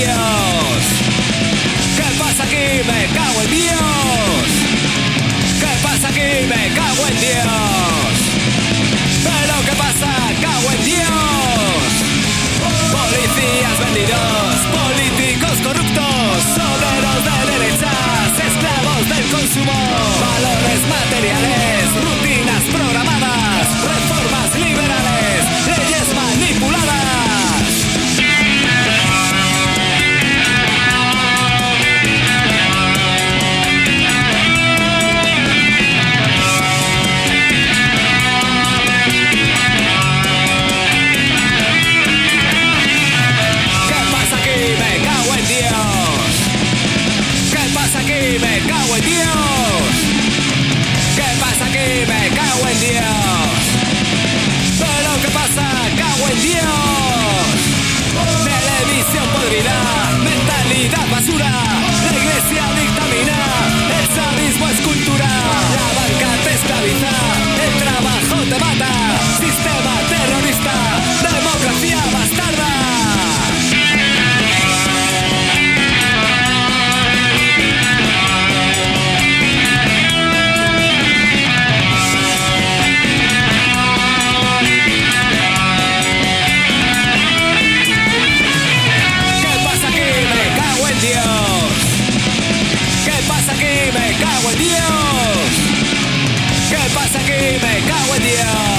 ¿Qué pasa aquí? Me cago en Dios. ¿Qué pasa aquí? Me cago en Dios. Pero ¿qué pasa? Cago en Dios. Policías vendidos, políticos corruptos, obreros de derechas, esclavos del consumo, valores materiales. Yeah.